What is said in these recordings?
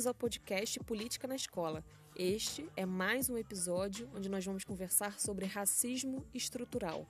bem-vindos ao podcast Política na Escola. Este é mais um episódio onde nós vamos conversar sobre racismo estrutural.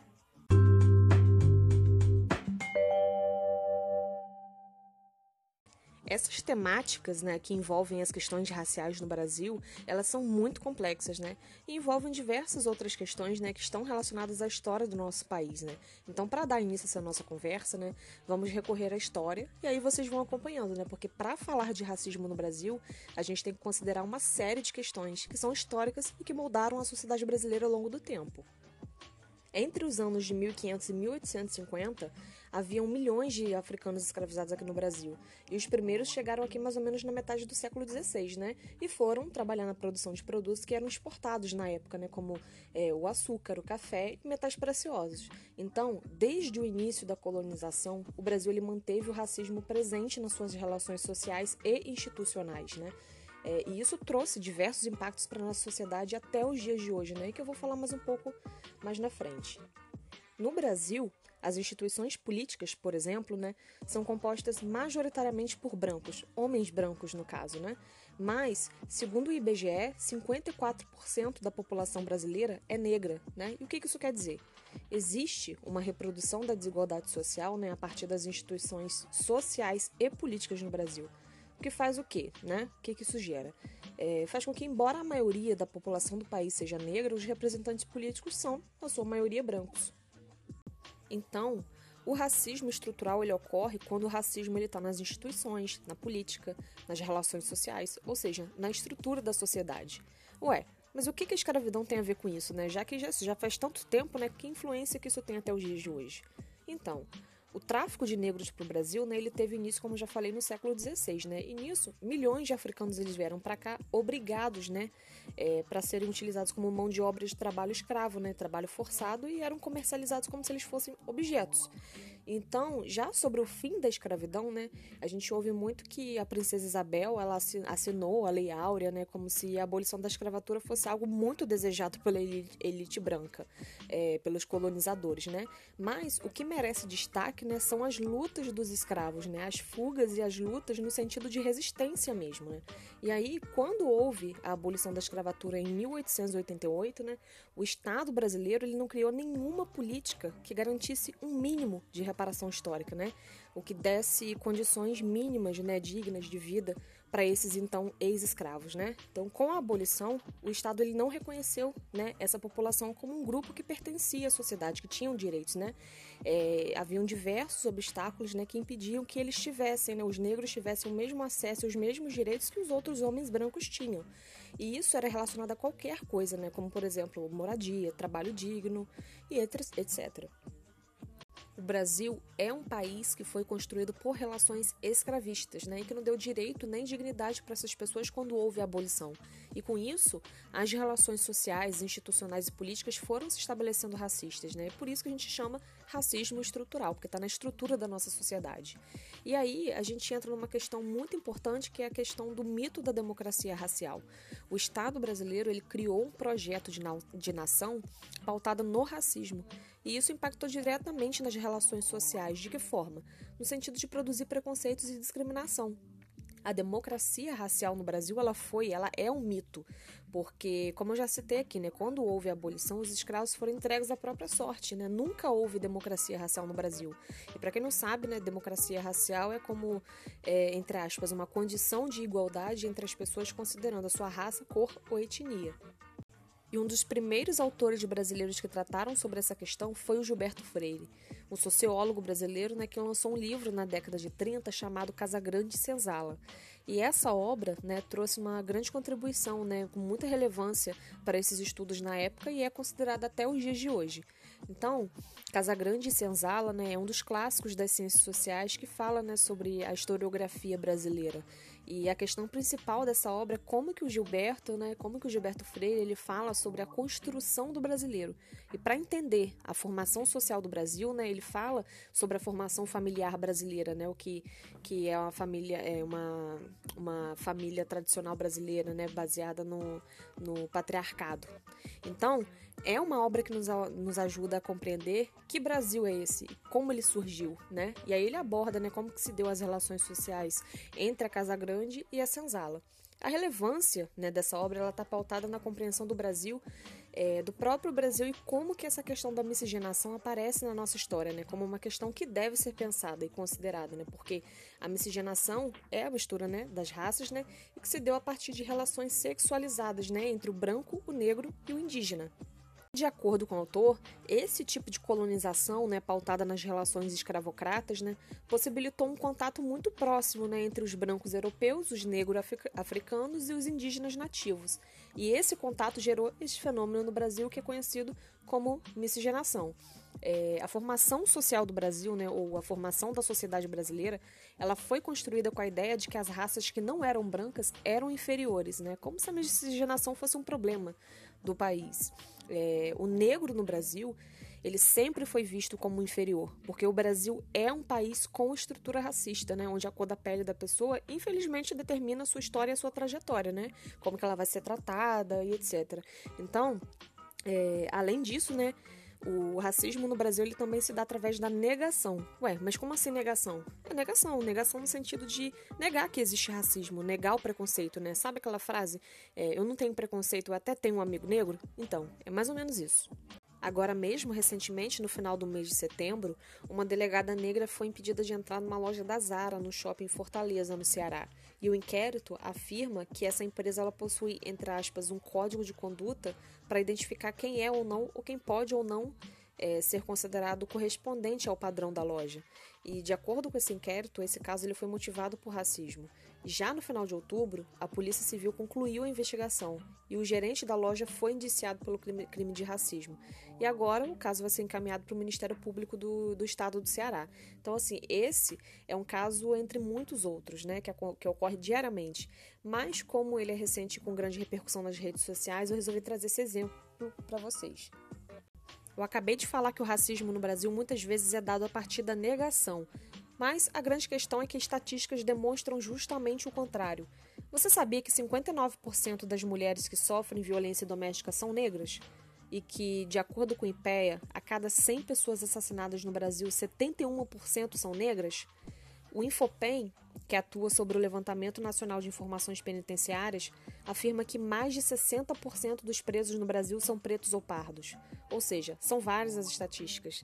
Essas temáticas né, que envolvem as questões raciais no Brasil, elas são muito complexas, né? E envolvem diversas outras questões né, que estão relacionadas à história do nosso país, né? Então, para dar início a essa nossa conversa, né, vamos recorrer à história e aí vocês vão acompanhando, né? Porque para falar de racismo no Brasil, a gente tem que considerar uma série de questões que são históricas e que moldaram a sociedade brasileira ao longo do tempo. Entre os anos de 1500 e 1850, haviam milhões de africanos escravizados aqui no Brasil. E os primeiros chegaram aqui mais ou menos na metade do século XVI, né? E foram trabalhar na produção de produtos que eram exportados na época, né? Como é, o açúcar, o café e metais preciosos. Então, desde o início da colonização, o Brasil ele manteve o racismo presente nas suas relações sociais e institucionais, né? É, e isso trouxe diversos impactos para a nossa sociedade até os dias de hoje, né? E que eu vou falar mais um pouco mais na frente. No Brasil, as instituições políticas, por exemplo, né, são compostas majoritariamente por brancos, homens brancos no caso, né? Mas, segundo o IBGE, 54% da população brasileira é negra, né? E o que isso quer dizer? Existe uma reprodução da desigualdade social, né, a partir das instituições sociais e políticas no Brasil que faz o quê? Né? O que, que isso gera? É, faz com que, embora a maioria da população do país seja negra, os representantes políticos são, na sua maioria, brancos. Então, o racismo estrutural ele ocorre quando o racismo está nas instituições, na política, nas relações sociais, ou seja, na estrutura da sociedade. Ué, mas o que, que a escravidão tem a ver com isso, né? Já que já, já faz tanto tempo, né? Que influência que isso tem até os dias de hoje? Então, o tráfico de negros para o Brasil, né, ele teve início, como já falei, no século XVI, né? E nisso, milhões de africanos eles vieram para cá obrigados, né, é, para serem utilizados como mão de obra de trabalho escravo, né, trabalho forçado e eram comercializados como se eles fossem objetos. Então, já sobre o fim da escravidão, né, a gente ouve muito que a princesa Isabel ela assinou a Lei Áurea, né, como se a abolição da escravatura fosse algo muito desejado pela elite branca, é, pelos colonizadores, né. Mas o que merece destaque, né, são as lutas dos escravos, né, as fugas e as lutas no sentido de resistência mesmo, né. E aí, quando houve a abolição da escravatura em 1888, né, o Estado brasileiro ele não criou nenhuma política que garantisse um mínimo de reparação histórica, né? O que desse condições mínimas, né, dignas de vida para esses então ex-escravos, né? Então, com a abolição, o Estado ele não reconheceu, né, essa população como um grupo que pertencia à sociedade, que tinham direitos, né? É, haviam diversos obstáculos, né, que impediam que eles tivessem, né, os negros tivessem o mesmo acesso, os mesmos direitos que os outros homens brancos tinham. E isso era relacionado a qualquer coisa, né, como por exemplo moradia, trabalho digno e etc. O Brasil é um país que foi construído por relações escravistas, né, e que não deu direito nem dignidade para essas pessoas quando houve a abolição. E com isso, as relações sociais, institucionais e políticas foram se estabelecendo racistas, né? É por isso que a gente chama racismo estrutural, porque está na estrutura da nossa sociedade. E aí a gente entra numa questão muito importante, que é a questão do mito da democracia racial. O Estado brasileiro ele criou um projeto de, na de nação pautado no racismo. E isso impactou diretamente nas relações sociais. De que forma? No sentido de produzir preconceitos e discriminação a democracia racial no Brasil ela foi, ela é um mito, porque como eu já citei aqui, né, quando houve a abolição, os escravos foram entregues à própria sorte, né? Nunca houve democracia racial no Brasil. E para quem não sabe, né, democracia racial é como, é, entre aspas, uma condição de igualdade entre as pessoas considerando a sua raça, cor ou etnia. E um dos primeiros autores brasileiros que trataram sobre essa questão foi o Gilberto Freire, um sociólogo brasileiro né, que lançou um livro na década de 30 chamado Casagrande Senzala. E essa obra né, trouxe uma grande contribuição, né, com muita relevância para esses estudos na época e é considerada até os dias de hoje. Então, Casagrande e Senzala né, é um dos clássicos das ciências sociais que fala né, sobre a historiografia brasileira. E a questão principal dessa obra é como que o Gilberto, né, como que o Gilberto Freire, ele fala sobre a construção do brasileiro. E para entender a formação social do Brasil, né, ele fala sobre a formação familiar brasileira, né, o que, que é uma família é uma, uma família tradicional brasileira, né, baseada no, no patriarcado. Então, é uma obra que nos, nos ajuda a compreender que Brasil é esse, como ele surgiu, né? E aí ele aborda, né, como que se deu as relações sociais entre a Casa Grande e a Senzala. A relevância né, dessa obra está pautada na compreensão do Brasil, é, do próprio Brasil e como que essa questão da miscigenação aparece na nossa história, né, como uma questão que deve ser pensada e considerada, né, porque a miscigenação é a mistura né, das raças né, e que se deu a partir de relações sexualizadas né, entre o branco, o negro e o indígena. De acordo com o autor, esse tipo de colonização, né, pautada nas relações escravocratas, né, possibilitou um contato muito próximo né, entre os brancos europeus, os negros africanos e os indígenas nativos. E esse contato gerou esse fenômeno no Brasil que é conhecido como miscigenação. É, a formação social do Brasil, né, ou a formação da sociedade brasileira, ela foi construída com a ideia de que as raças que não eram brancas eram inferiores, né, como se a miscigenação fosse um problema do país. É, o negro no Brasil ele sempre foi visto como inferior, porque o Brasil é um país com estrutura racista, né, onde a cor da pele da pessoa, infelizmente, determina a sua história e a sua trajetória, né, como que ela vai ser tratada e etc. Então, é, além disso, né, o racismo no Brasil ele também se dá através da negação. Ué, mas como assim negação? É negação, negação no sentido de negar que existe racismo, negar o preconceito, né? Sabe aquela frase? É, eu não tenho preconceito, eu até tenho um amigo negro? Então, é mais ou menos isso. Agora mesmo, recentemente, no final do mês de setembro, uma delegada negra foi impedida de entrar numa loja da Zara no shopping Fortaleza, no Ceará. E o inquérito afirma que essa empresa ela possui, entre aspas, um código de conduta para identificar quem é ou não, ou quem pode ou não é, ser considerado correspondente ao padrão da loja. E, de acordo com esse inquérito, esse caso ele foi motivado por racismo. Já no final de outubro, a Polícia Civil concluiu a investigação e o gerente da loja foi indiciado pelo crime de racismo. E agora o caso vai ser encaminhado para o Ministério Público do, do Estado do Ceará. Então, assim, esse é um caso entre muitos outros, né, que, que ocorre diariamente. Mas, como ele é recente com grande repercussão nas redes sociais, eu resolvi trazer esse exemplo para vocês. Eu acabei de falar que o racismo no Brasil muitas vezes é dado a partir da negação, mas a grande questão é que estatísticas demonstram justamente o contrário. Você sabia que 59% das mulheres que sofrem violência doméstica são negras? E que, de acordo com o IPEA, a cada 100 pessoas assassinadas no Brasil, 71% são negras? O Infopem, que atua sobre o levantamento nacional de informações penitenciárias, afirma que mais de 60% dos presos no Brasil são pretos ou pardos. Ou seja, são várias as estatísticas.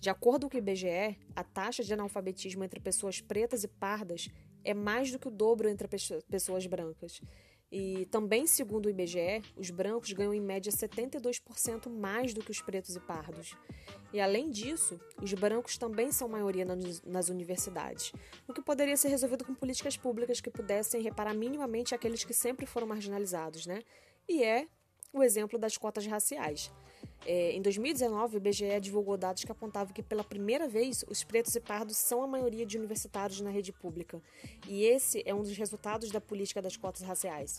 De acordo com o IBGE, a taxa de analfabetismo entre pessoas pretas e pardas é mais do que o dobro entre pessoas brancas. E também, segundo o IBGE, os brancos ganham em média 72% mais do que os pretos e pardos. E além disso, os brancos também são maioria nas universidades, o que poderia ser resolvido com políticas públicas que pudessem reparar minimamente aqueles que sempre foram marginalizados, né? E é o exemplo das cotas raciais. É, em 2019, o IBGE divulgou dados que apontavam que, pela primeira vez, os pretos e pardos são a maioria de universitários na rede pública. E esse é um dos resultados da política das cotas raciais.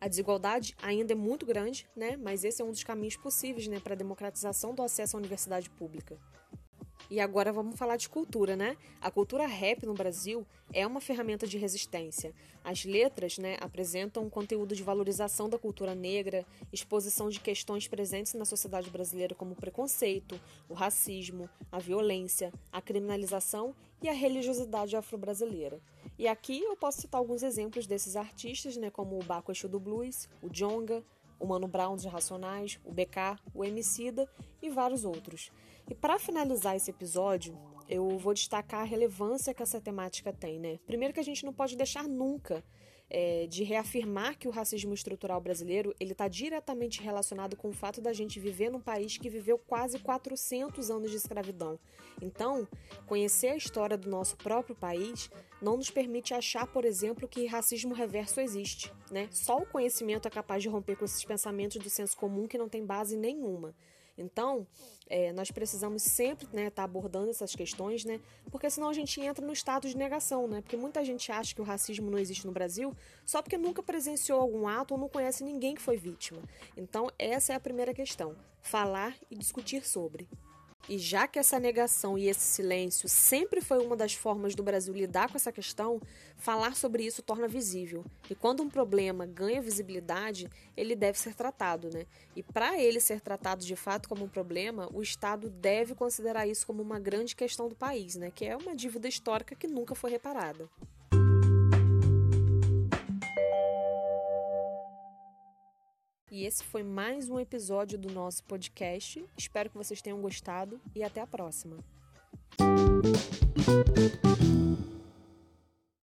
A desigualdade ainda é muito grande, né? mas esse é um dos caminhos possíveis né, para a democratização do acesso à universidade pública. E agora vamos falar de cultura, né? A cultura rap no Brasil é uma ferramenta de resistência. As letras, né, apresentam um conteúdo de valorização da cultura negra, exposição de questões presentes na sociedade brasileira como o preconceito, o racismo, a violência, a criminalização e a religiosidade afro-brasileira. E aqui eu posso citar alguns exemplos desses artistas, né, como o Baco Exu do Blues, o Jonga, o Mano Brown dos Racionais, o BK, o Emicida e vários outros. E para finalizar esse episódio, eu vou destacar a relevância que essa temática tem, né? Primeiro que a gente não pode deixar nunca é, de reafirmar que o racismo estrutural brasileiro ele está diretamente relacionado com o fato da gente viver num país que viveu quase 400 anos de escravidão. Então, conhecer a história do nosso próprio país não nos permite achar, por exemplo, que racismo reverso existe. Né? Só o conhecimento é capaz de romper com esses pensamentos do senso comum que não tem base nenhuma. Então, é, nós precisamos sempre estar né, tá abordando essas questões, né? Porque senão a gente entra no estado de negação, né? Porque muita gente acha que o racismo não existe no Brasil só porque nunca presenciou algum ato ou não conhece ninguém que foi vítima. Então, essa é a primeira questão: falar e discutir sobre. E já que essa negação e esse silêncio sempre foi uma das formas do Brasil lidar com essa questão, falar sobre isso torna visível. E quando um problema ganha visibilidade, ele deve ser tratado, né? E para ele ser tratado de fato como um problema, o Estado deve considerar isso como uma grande questão do país, né? Que é uma dívida histórica que nunca foi reparada. E esse foi mais um episódio do nosso podcast. Espero que vocês tenham gostado e até a próxima.